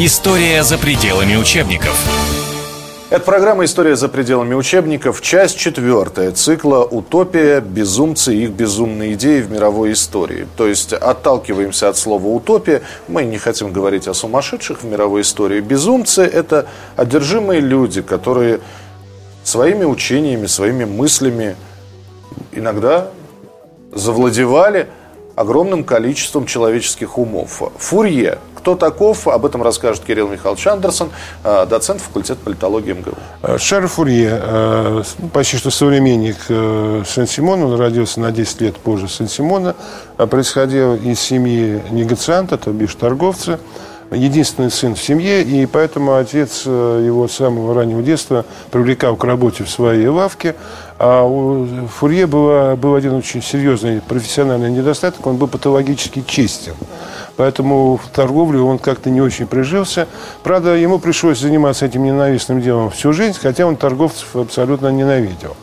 История за пределами учебников. Это программа «История за пределами учебников», часть четвертая цикла «Утопия. Безумцы и их безумные идеи в мировой истории». То есть отталкиваемся от слова «утопия». Мы не хотим говорить о сумасшедших в мировой истории. Безумцы – это одержимые люди, которые своими учениями, своими мыслями иногда завладевали огромным количеством человеческих умов. Фурье кто таков? Об этом расскажет Кирилл Михайлович Андерсон, э, доцент факультета политологии МГУ. Э, Шарль Фурье, э, ну, почти что современник Сен-Симона, он родился на 10 лет позже Сен-Симона, происходил из семьи негацианта, то бишь торговца, единственный сын в семье, и поэтому отец его с самого раннего детства привлекал к работе в своей лавке. А у Фурье было, был один очень серьезный профессиональный недостаток, он был патологически честен. Поэтому в торговле он как-то не очень прижился. Правда, ему пришлось заниматься этим ненавистным делом всю жизнь, хотя он торговцев абсолютно ненавидел.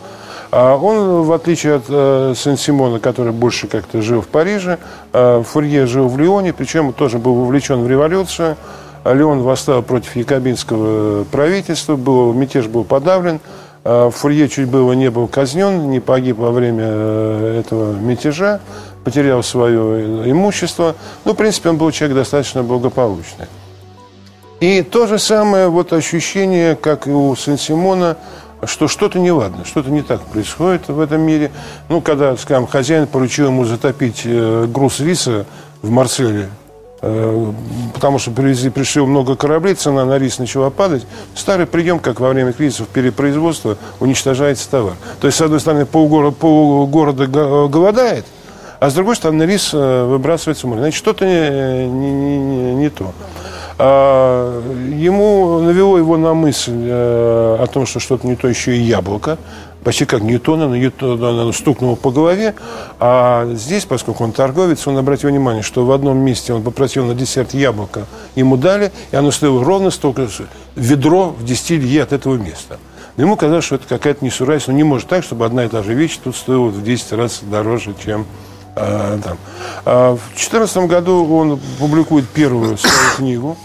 А он, в отличие от э, Сен-Симона, который больше как-то жил в Париже, э, Фурье жил в Лионе, причем тоже был вовлечен в революцию. Леон восстал против якобинского правительства, был, мятеж был подавлен. Э, Фурье чуть было не был казнен, не погиб во время э, этого мятежа потерял свое имущество. Ну, в принципе, он был человек достаточно благополучный. И то же самое вот ощущение, как и у Сен-Симона, что что-то неладно, что-то не так происходит в этом мире. Ну, когда, скажем, хозяин поручил ему затопить э, груз риса в Марселе, э, потому что привезли, пришли много кораблей, цена на рис начала падать. Старый прием, как во время кризисов перепроизводства, уничтожается товар. То есть, с одной стороны, полгорода, полгорода голодает – а с другой стороны, рис э, выбрасывается в море. Значит, что-то не, не, не, не то. А, ему навело его на мысль э, о том, что что-то не то еще и яблоко. Почти как Ньютона, но Ньютона стукнул по голове. А здесь, поскольку он торговец, он обратил внимание, что в одном месте он попросил на десерт яблоко, ему дали, и оно стоило ровно столько, ведро в 10 лье от этого места. Но ему казалось, что это какая-то несуразность. Но не может так, чтобы одна и та же вещь тут стоила в 10 раз дороже, чем а, там. А, в 2014 году он публикует первую свою книгу,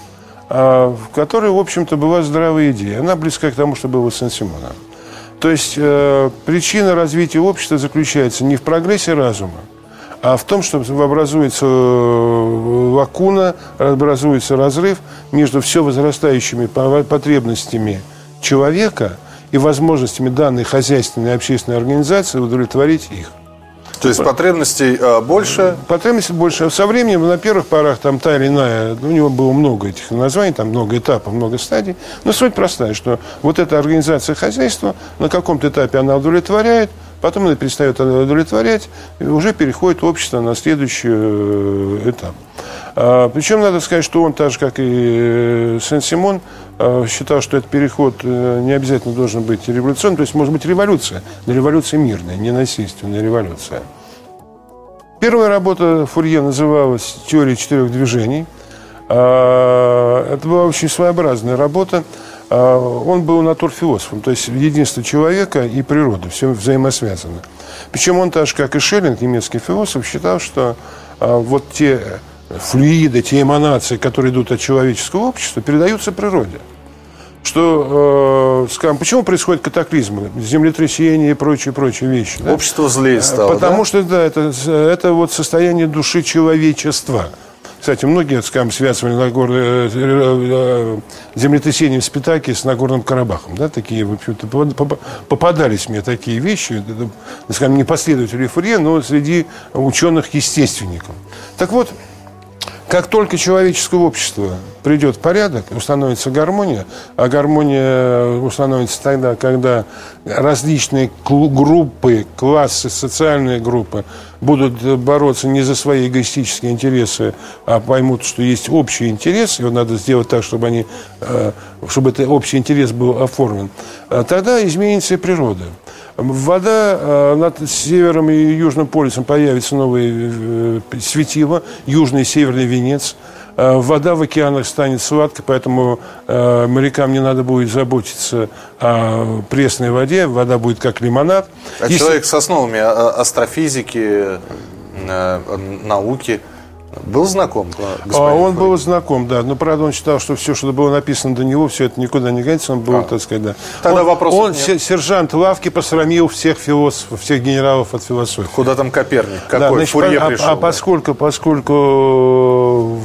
а, в которой, в общем-то, была здравая идея. Она близка к тому, что было Сен-Симона. То есть э, причина развития общества заключается не в прогрессе разума, а в том, что образуется э, лакуна, образуется разрыв между все возрастающими потребностями человека и возможностями данной хозяйственной и общественной организации удовлетворить их. То есть потребностей э, больше? Потребностей больше. Со временем, на первых порах, там та или иная, у него было много этих названий, там много этапов, много стадий. Но суть простая, что вот эта организация хозяйства, на каком-то этапе она удовлетворяет, потом она перестает удовлетворять, и уже переходит общество на следующий э, этап. А, причем надо сказать, что он, так же, как и э, Сен-Симон, э, считал, что этот переход э, не обязательно должен быть революционным, то есть может быть революция, но революция мирная, не насильственная революция. Первая работа Фурье называлась «Теория четырех движений». А, это была очень своеобразная работа. А, он был натурфилософом, то есть единство человека и природы, все взаимосвязано. Причем он, так же, как и Шеллинг, немецкий философ, считал, что вот те флюиды, те эманации, которые идут от человеческого общества, передаются природе. Что, э, скажем, почему происходят катаклизмы, землетрясения и прочие, прочие вещи? Да? Общество злее стало, Потому да? что, да, это, это вот состояние души человечества. Кстати, многие, скажем, связывали Нагор... Э, э, землетрясение в Спитаке с Нагорным Карабахом. Да, такие, в общем-то, попадались мне такие вещи, скажем, не последователи Фурье, но среди ученых-естественников. Так вот, как только человеческое общество придет в порядок, установится гармония, а гармония установится тогда, когда различные группы, классы, социальные группы будут бороться не за свои эгоистические интересы, а поймут, что есть общий интерес, его надо сделать так, чтобы, они, э, чтобы этот общий интерес был оформлен, а тогда изменится и природа. Вода э, над Севером и Южным полюсом появится новые э, светила, Южный и Северный Венец. Э, вода в океанах станет сладкой, поэтому морякам не надо будет заботиться о пресной воде. Вода будет как лимонад. А Если... человек с основами астрофизики, науки Был знаком? А он был знаком, да. Но, правда, он считал, что все, что было написано до него, все это никуда не годится. Он был, а. так сказать, да. Тогда он, вопрос Он, нет. сержант лавки, посрамил всех философов, всех генералов от философии. Куда там Коперник? Какой? Да, значит, Фурье а, пришел? А, а поскольку, поскольку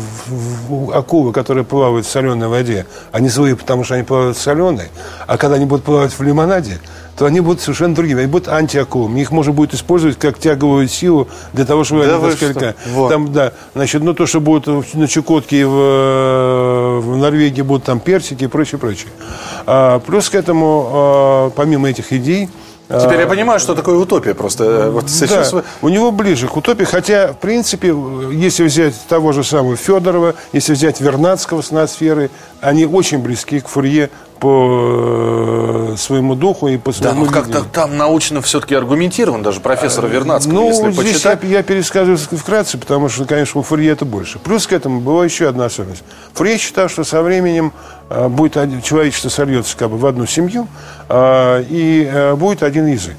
акулы, которые плавают в соленой воде, они злые, потому что они плавают в соленой, а когда они будут плавать в лимонаде, то они будут совершенно другими. Они будут антиакулами. Их можно будет использовать как тяговую силу для того, чтобы да они таскали. Вот. Там, да, значит, ну то, что будут на Чукотке и в, в Норвегии будут там персики и прочее, прочее. А, плюс к этому, а, помимо этих идей, Теперь я понимаю, что такое утопия просто. Э, вот сейчас... Да, у него ближе к утопии, хотя, в принципе, если взять того же самого Федорова, если взять Вернадского с надсферой, они очень близки к Фурье по э, своему духу и по своему Да, но как-то там научно все-таки аргументирован, даже профессора Вернадского, ну, если здесь почитать. Я, я пересказываю вкратце, потому что, конечно, у Фурье это больше. Плюс к этому была еще одна особенность. Фурье считал, что со временем а, будет человечество сольется как бы в одну семью, и будет один язык.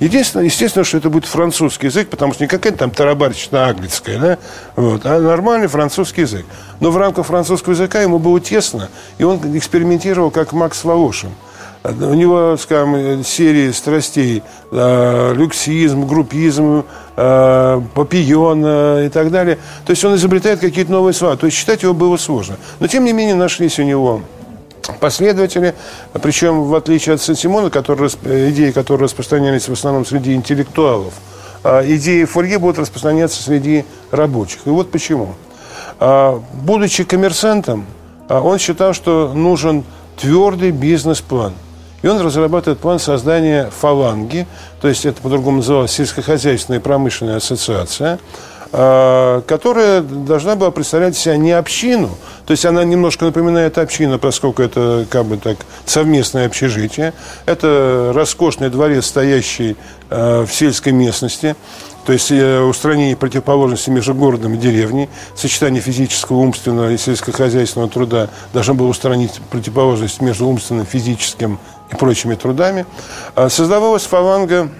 Единственное, естественно, что это будет французский язык, потому что не какая-то там тарабарщина английская, да, вот, а нормальный французский язык. Но в рамках французского языка ему было тесно, и он экспериментировал как Макс Волошин. У него, скажем, серии страстей, э, люксизм, группизм, э, папион э, и так далее. То есть он изобретает какие-то новые слова. То есть читать его было сложно. Но, тем не менее, нашлись у него последователи, причем в отличие от Сен-Симона, который, идеи, которые распространялись в основном среди интеллектуалов, а идеи Фурье будут распространяться среди рабочих. И вот почему. А, будучи коммерсантом, а, он считал, что нужен твердый бизнес-план. И он разрабатывает план создания фаланги, то есть это по-другому называлось сельскохозяйственная промышленная ассоциация, которая должна была представлять себя не общину, то есть она немножко напоминает общину, поскольку это как бы так совместное общежитие. Это роскошный дворец, стоящий э, в сельской местности, то есть э, устранение противоположности между городом и деревней, сочетание физического, умственного и сельскохозяйственного труда должно было устранить противоположность между умственным, физическим и прочими трудами. Создавалась фаланга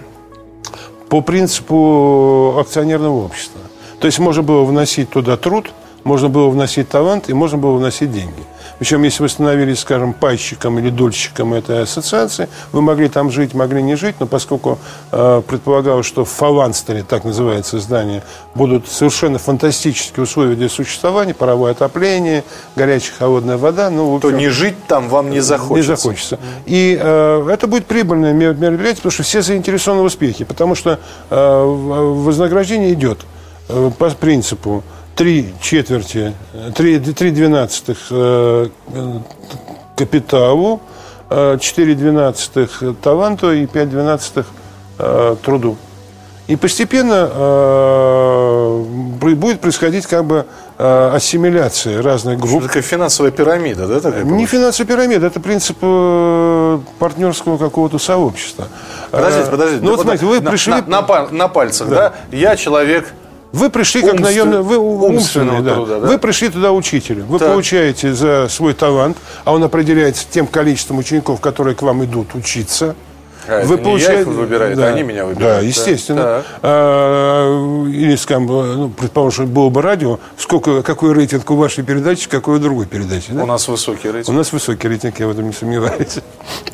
по принципу акционерного общества. То есть можно было вносить туда труд, можно было вносить талант и можно было вносить деньги. Причем, если вы становились, скажем, пайщиком или дольщиком этой ассоциации, вы могли там жить, могли не жить, но поскольку э, предполагалось, что в Фаланстере, так называется здание, будут совершенно фантастические условия для существования, паровое отопление, горячая холодная вода, ну, общем, то не жить там вам не захочется. Не захочется. И э, это будет прибыльное мероприятие, потому что все заинтересованы в успехе, потому что э, вознаграждение идет Э, по принципу три четверти, три, три двенадцатых э, капиталу, э, четыре двенадцатых таланту и пять двенадцатых труду. И постепенно э, будет происходить как бы э, ассимиляция разных групп. Что такая финансовая пирамида, да? Такая Не финансовая пирамида, это принцип э, партнерского какого-то сообщества. Подождите, подождите. Ну вот, смотрите, вы на, пришли... На, на, на пальцах, да. да? Я человек вы пришли как наемный, вы умственный, да. Труда, да. Вы пришли туда учителем. Вы так. получаете за свой талант, а он определяется тем количеством учеников, которые к вам идут учиться. Вы получаете... я их выбираю, да. они меня выбирают. Да, естественно. Да. Или, скажем, ну, предположим, что было бы радио, сколько, какой рейтинг у вашей передачи, какой у другой передачи. Да? У нас высокий рейтинг. У нас высокий рейтинг, я в этом не сомневаюсь.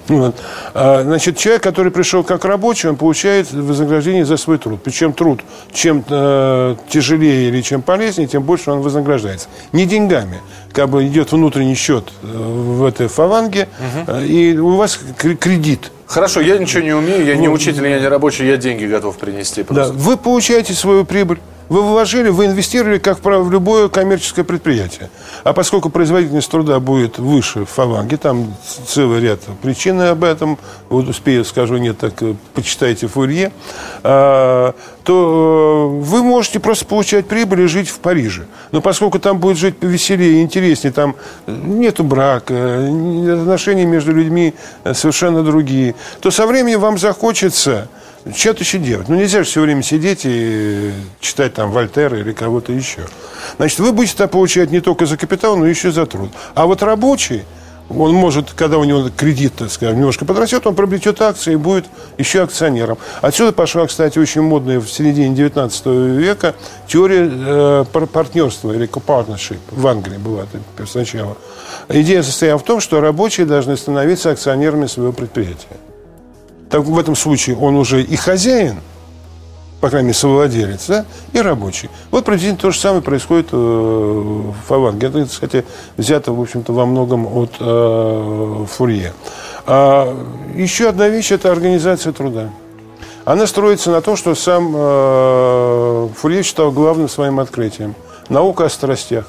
Вот. А, значит, человек, который пришел как рабочий, он получает вознаграждение за свой труд. Причем труд, чем э, тяжелее или чем полезнее, тем больше он вознаграждается. Не деньгами. Как бы идет внутренний счет э, в этой фаланге, угу. и у вас кредит Хорошо, я ничего не умею, я не учитель, я не рабочий, я деньги готов принести. Просто. Да, вы получаете свою прибыль. Вы вложили, вы инвестировали, как в любое коммерческое предприятие. А поскольку производительность труда будет выше в фаланге, там целый ряд причин об этом, вот успею скажу, нет, так э, почитайте Фурье, а, то э, вы можете просто получать прибыль и жить в Париже. Но поскольку там будет жить повеселее, интереснее, там нету брака, отношения между людьми совершенно другие, то со временем вам захочется что-то еще делать. Ну, нельзя же все время сидеть и читать там Вольтера или кого-то еще. Значит, вы будете получать не только за капитал, но еще и за труд. А вот рабочий, Он может, когда у него кредит, так сказать, немножко подрастет, он приобретет акции и будет еще акционером. Отсюда пошла, кстати, очень модная в середине 19 века теория э, партнерства или partnership. В Англии была сначала. Идея состояла в том, что рабочие должны становиться акционерами своего предприятия. Так в этом случае он уже и хозяин, по крайней мере, совладелец, да, и рабочий. Вот приблизительно то же самое происходит э, в Фаванге. Это, кстати, взято, в общем-то, во многом от э, Фурье. А еще одна вещь – это организация труда. Она строится на том, что сам э, Фурье считал главным своим открытием. Наука о страстях.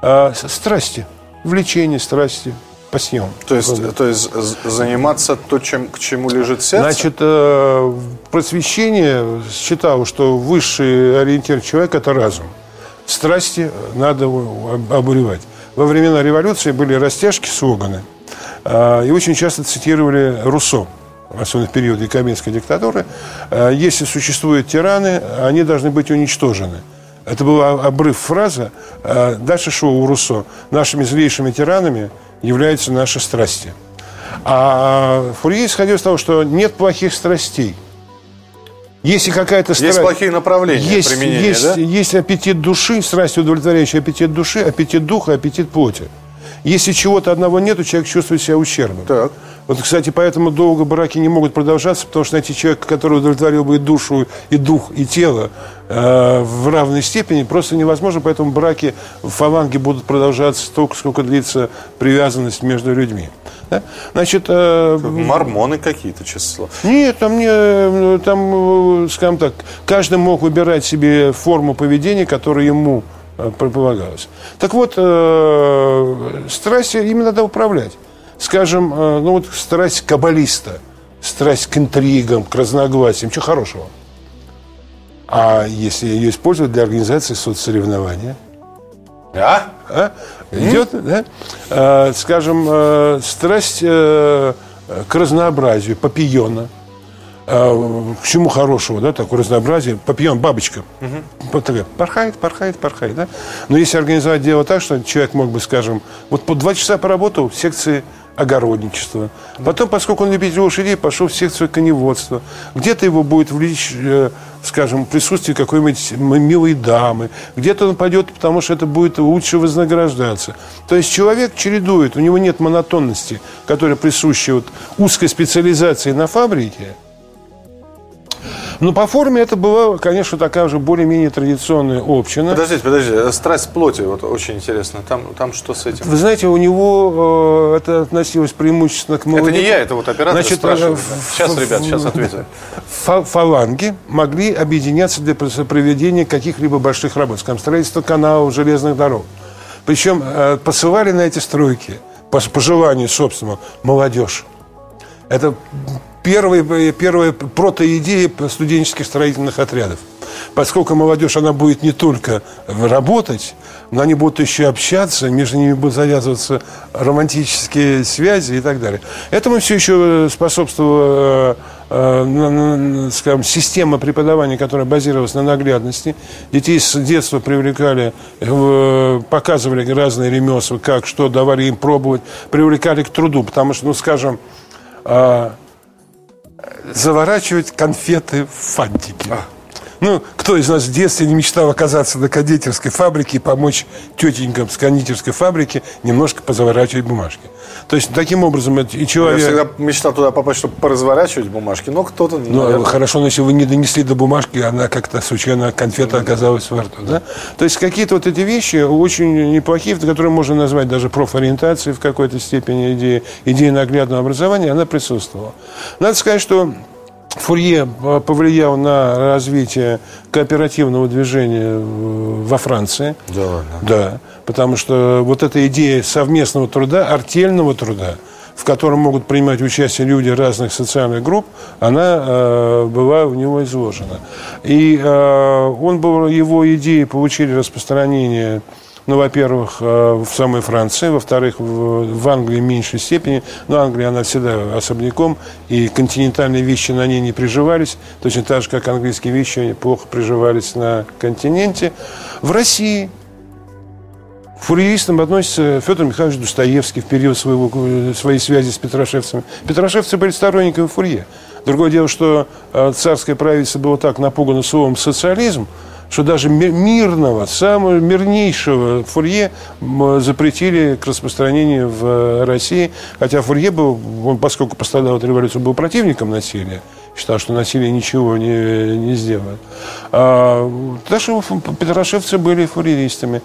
А, страсти, влечение, страсти – съему. То есть, то есть заниматься то, чем, к чему лежит сердце? Значит, э, просвещение считало, что высший ориентир человека – это разум. Страсти надо обуревать. Во времена революции были растяжки, слоганы. Э, и очень часто цитировали Руссо особенно в период якобинской диктатуры, э, если существуют тираны, они должны быть уничтожены. Это был обрыв фраза. Дальше шло у Руссо. Нашими злейшими тиранами являются наши страсти. А Фурье исходил из того, что нет плохих страстей. Если какая-то страсть... Есть плохие направления есть, применения, есть, да? Есть аппетит души, страсть, удовлетворяющий аппетит души, аппетит духа, аппетит плоти. Если чего-то одного нет, человек чувствует себя ущербным. Так. Вот, кстати, поэтому долго браки не могут продолжаться, потому что найти человека, который удовлетворил бы и душу, и дух, и тело э, в равной степени, просто невозможно. Поэтому браки в фаланге будут продолжаться столько, сколько длится привязанность между людьми. Да? Значит, э, Мормоны какие-то, честно Нет, там, не, там, э, скажем так, каждый мог выбирать себе форму поведения, которая ему Э, предполагалось. Так вот, э, страсть именно надо управлять. Скажем, э, ну вот страсть каббалиста, страсть к интригам, к разногласиям, чего хорошего. А если ее использовать для организации соцсоревнования? Да? А? Идет, mm-hmm. да? А, скажем, э, страсть э, к разнообразию, папиона – а, к чему хорошего, да, такое разнообразие. Попьем бабочка. Угу. Вот такая, порхает, порхает, порхает, да. Но если организовать дело так, что человек мог бы, скажем, вот по два часа поработал в секции огородничества. Потом, поскольку он любитель лошадей, пошел в секцию коневодства. Где-то его будет влечь, э, скажем, присутствие какой-нибудь милой дамы. Где-то он пойдет, потому что это будет лучше вознаграждаться. То есть человек чередует, у него нет монотонности, которая присуща вот узкой специализации на фабрике – но по форме это была, конечно, такая же более-менее традиционная община. Подождите, подождите. Страсть плоти, вот очень интересно. Там, там что с этим? Вы знаете, у него э, это относилось преимущественно к молодым. Это не я, это вот оператор Значит, спрашивает. Сейчас, ребят, сейчас ответят. Фаланги могли объединяться для проведения каких-либо больших работ, скажем, строительства каналов, железных дорог. Причем э, посылали на эти стройки, по, по желанию собственному, молодежь. Это первая, первая протоидея студенческих строительных отрядов. Поскольку молодежь, она будет не только работать, но они будут еще общаться, между ними будут завязываться романтические связи и так далее. Этому все еще э, скажем, система преподавания, которая базировалась на наглядности. Детей с детства привлекали, э, показывали разные ремесла, как, что, давали им пробовать, привлекали к труду, потому что, ну, скажем, э, заворачивать конфеты в фантики. А. Ну, кто из нас в детстве не мечтал оказаться на кондитерской фабрике и помочь тетенькам с кондитерской фабрики немножко позаворачивать бумажки? То есть, таким образом, и человек... Я всегда мечтал туда попасть, чтобы поразворачивать бумажки, но кто-то... Ну, наверное... хорошо, но если вы не донесли до бумажки, она как-то, случайно, конфета оказалась во рту, да? То есть, какие-то вот эти вещи очень неплохие, которые можно назвать даже профориентацией в какой-то степени идеи, идеи наглядного образования, она присутствовала. Надо сказать, что Фурье повлиял на развитие кооперативного движения во Франции. Да ладно. Да, потому что вот эта идея совместного труда, артельного труда, в котором могут принимать участие люди разных социальных групп, она э, была у него изложена. И э, он был, его идеи получили распространение ну, во-первых, э, в самой Франции, во-вторых, в Англии в меньшей степени. Но Англия, она всегда особняком, и континентальные вещи на ней не приживались, точно так же, как английские вещи плохо приживались на континенте. В России фурьеристам относится Федор Михайлович Достоевский в период своего, своей связи с Петрошевцами. Петрошевцы были сторонниками Фурье. Другое дело, что э, царское правительство было так напугано словом «социализм», что даже мирного, самого мирнейшего Фурье запретили к распространению в э, России. Хотя Фурье был, он, поскольку пострадал от революции, был противником насилия. Считал, что насилие ничего не, не сделает. А, даже петрошевцы были фурьеристами.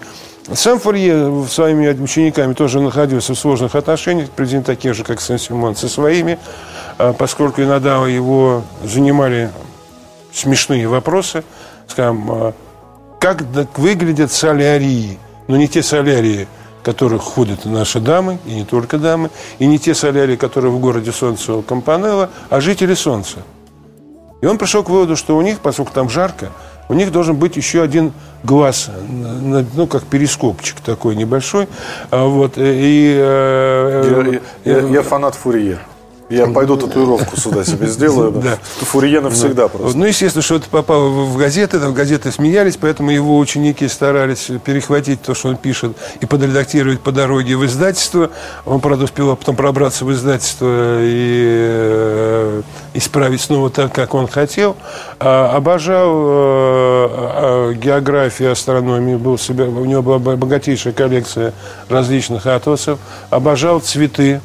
Сам Фурье своими учениками тоже находился в сложных отношениях, приблизительно таких же, как Сен-Симон, со своими, а, поскольку иногда его занимали смешные вопросы – скажем, а, как выглядят солярии, но не те солярии, в которых ходят наши дамы, и не только дамы, и не те солярии, которые в городе Солнце Компанелло, а жители Солнца. И он пришел к выводу, что у них, поскольку там жарко, у них должен быть еще один глаз, ну, как перископчик такой небольшой. А вот, и, я, я, я фанат Фурье. Я пойду татуировку сюда себе сделаю. Да. Фурье навсегда просто. Ну, естественно, что это попало в газеты, там газеты смеялись, поэтому его ученики старались перехватить то, что он пишет, и подредактировать по дороге в издательство. Он, правда, успел потом пробраться в издательство и э, исправить снова так, как он хотел. А, обожал э, географию, астрономию, был себе, у него была богатейшая коллекция различных атласов. Обожал цветы,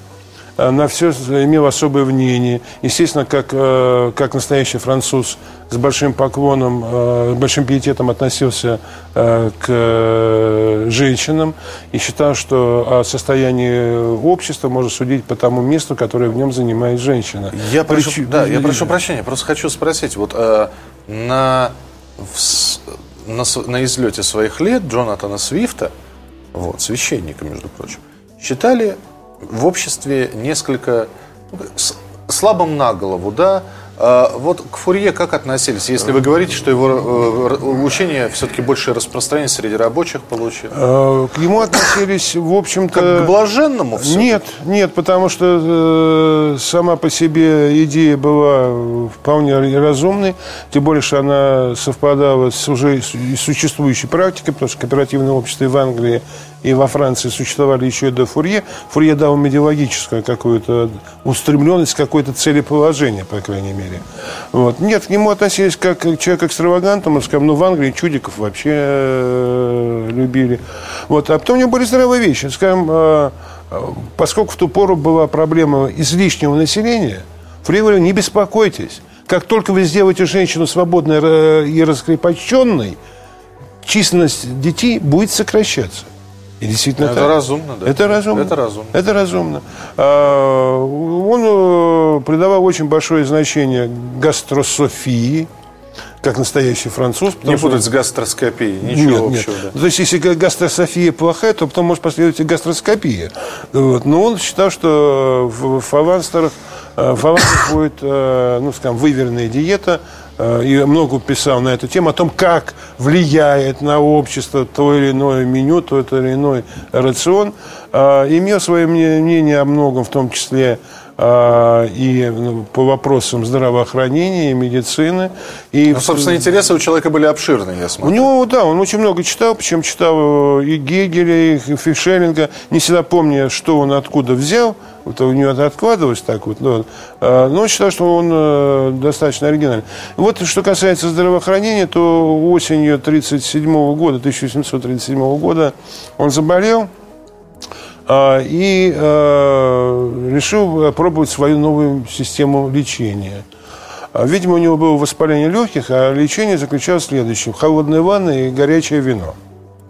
на все имел особое мнение. Естественно, как, э, как настоящий француз с большим поклоном, э, с большим пиететом относился к женщинам и считал, что о состоянии общества можно судить по тому месту, которое в нем занимает женщина. Я прошу, Прич... да, я прошу прощения, просто хочу спросить, вот э, на, в, на, на излете своих лет Джонатана Свифта, вот, священника, между прочим, считали в обществе несколько ну, слабым на голову, да, а вот к Фурье как относились, если вы говорите, что его э, учение все-таки больше распространение среди рабочих получило? А, к нему относились, в общем-то... Как к блаженному все Нет, нет, потому что э, сама по себе идея была вполне разумной, тем более, что она совпадала с уже существующей практикой, потому что кооперативное общество и в Англии и во Франции существовали еще и до Фурье. Фурье дал им идеологическую какую-то устремленность, какое-то целеположение, по крайней мере. Вот. Нет, к нему относились как к человеку экстравагантному, скажем, ну, в Англии чудиков вообще э, любили. Вот. А потом у него были здоровые вещи. Скажем, э, поскольку в ту пору была проблема излишнего населения, Фурье говорил, не беспокойтесь. Как только вы сделаете женщину свободной э, и раскрепощенной, численность детей будет сокращаться. И действительно это так. разумно, да. Это разумно. Это разумно. Это разумно. А, он э, придавал очень большое значение гастрософии, как настоящий француз. Не путать с гастроскопией, ничего нет, общего. Нет. Да. То есть, если гастрософия плохая, то потом может последовать и гастроскопия. Вот. Но он считал, что в фаванстерах, э, в фаванстерах будет, э, ну, скажем, выверенная диета, Э, и много писал на эту тему, о том, как влияет на общество то или иное меню, то или иной рацион. Э, имел свое мнение о многом, в том числе э, и ну, по вопросам здравоохранения и медицины. И, ну, собственно, интересы у человека были обширные, я смотрю. У него, да, он очень много читал, причем читал и Гегеля, и Фишелинга. Не всегда помню, что он откуда взял, это у него это откладывалось так вот. Но, а, но он считал, что он э, достаточно оригинальный. Вот что касается здравоохранения, то осенью 1937 года, 1837 года он заболел а, и э, решил пробовать свою новую систему лечения. А, видимо, у него было воспаление легких, а лечение заключалось в следующем. Холодная ванна и горячее вино.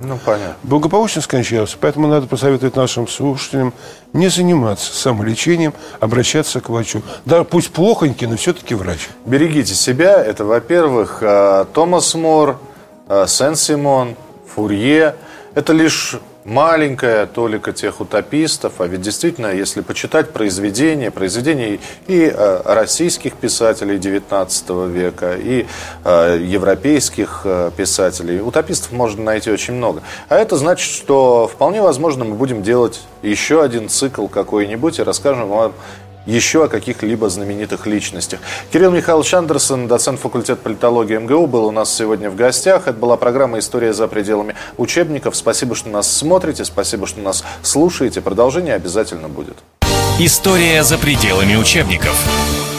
Ну, понятно. Благополучно скончался. Поэтому надо посоветовать нашим слушателям не заниматься самолечением, обращаться к врачу. Да, пусть плохонький, но все-таки врач. Берегите себя. Это, во-первых, э, Томас Мор, э, Сен-Симон, Фурье. Это лишь маленькая толика тех утопистов, а ведь действительно, если почитать произведения, произведения и э, российских писателей XIX века, и э, европейских э, писателей, утопистов можно найти очень много. А это значит, что вполне возможно мы будем делать еще один цикл какой-нибудь и расскажем вам еще о каких-либо знаменитых личностях. Кирилл Михайлович Андерсон, доцент факультета политологии МГУ, был у нас сегодня в гостях. Это была программа «История за пределами учебников». Спасибо, что нас смотрите, спасибо, что нас слушаете. Продолжение обязательно будет. История за пределами учебников.